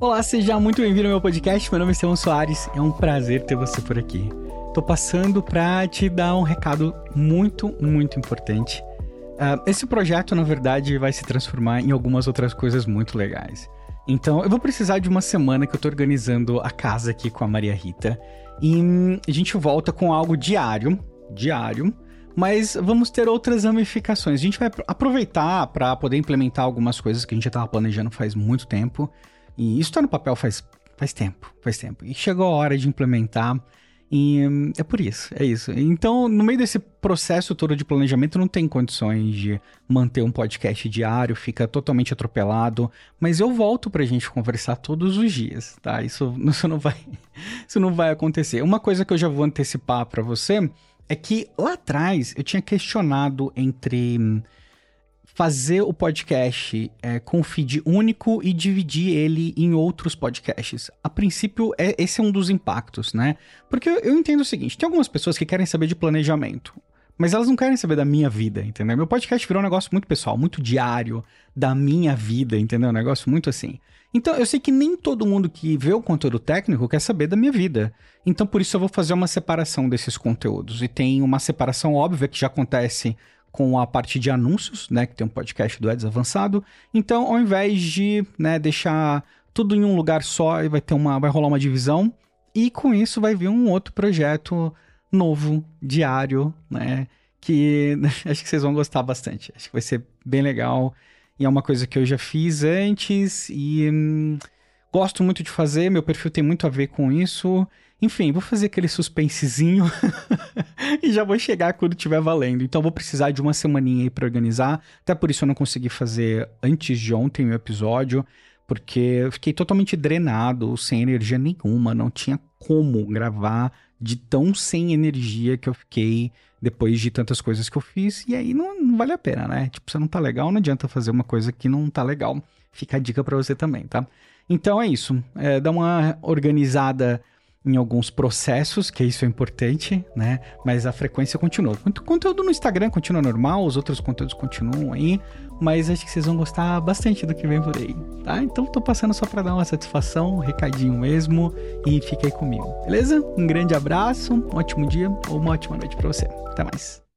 Olá, seja muito bem-vindo ao meu podcast. Meu nome é Simão Soares. É um prazer ter você por aqui. Tô passando para te dar um recado muito, muito importante. Uh, esse projeto, na verdade, vai se transformar em algumas outras coisas muito legais. Então, eu vou precisar de uma semana que eu tô organizando a casa aqui com a Maria Rita. E hum, a gente volta com algo diário, diário, mas vamos ter outras ramificações. A gente vai aproveitar para poder implementar algumas coisas que a gente já estava planejando faz muito tempo. E isso está no papel faz, faz tempo, faz tempo. E chegou a hora de implementar. E é por isso, é isso. Então, no meio desse processo todo de planejamento, não tem condições de manter um podcast diário, fica totalmente atropelado. Mas eu volto pra gente conversar todos os dias, tá? Isso, isso, não, vai, isso não vai acontecer. Uma coisa que eu já vou antecipar para você é que lá atrás eu tinha questionado entre fazer o podcast é, com feed único e dividir ele em outros podcasts. A princípio, é, esse é um dos impactos, né? Porque eu, eu entendo o seguinte: tem algumas pessoas que querem saber de planejamento. Mas elas não querem saber da minha vida, entendeu? Meu podcast virou um negócio muito pessoal, muito diário, da minha vida, entendeu? Um negócio muito assim. Então, eu sei que nem todo mundo que vê o conteúdo técnico quer saber da minha vida. Então, por isso eu vou fazer uma separação desses conteúdos. E tem uma separação óbvia que já acontece com a parte de anúncios, né, que tem um podcast do Eds Avançado. Então, ao invés de, né, deixar tudo em um lugar só, vai ter uma vai rolar uma divisão e com isso vai vir um outro projeto novo, diário, né, que acho que vocês vão gostar bastante. Acho que vai ser bem legal e é uma coisa que eu já fiz antes e hum, gosto muito de fazer, meu perfil tem muito a ver com isso. Enfim, vou fazer aquele suspensezinho e já vou chegar quando estiver valendo. Então vou precisar de uma semaninha aí para organizar. Até por isso eu não consegui fazer antes de ontem o episódio, porque eu fiquei totalmente drenado, sem energia nenhuma, não tinha como gravar de tão sem energia que eu fiquei depois de tantas coisas que eu fiz. E aí não, não vale a pena, né? Tipo, você não tá legal, não adianta fazer uma coisa que não tá legal. Fica a dica para você também, tá? Então é isso. É, dá uma organizada em alguns processos, que isso é importante, né? Mas a frequência continua. O conteúdo no Instagram continua normal, os outros conteúdos continuam aí, mas acho que vocês vão gostar bastante do que vem por aí, tá? Então tô passando só para dar uma satisfação, um recadinho mesmo, e fica aí comigo, beleza? Um grande abraço, um ótimo dia ou uma ótima noite para você. Até mais.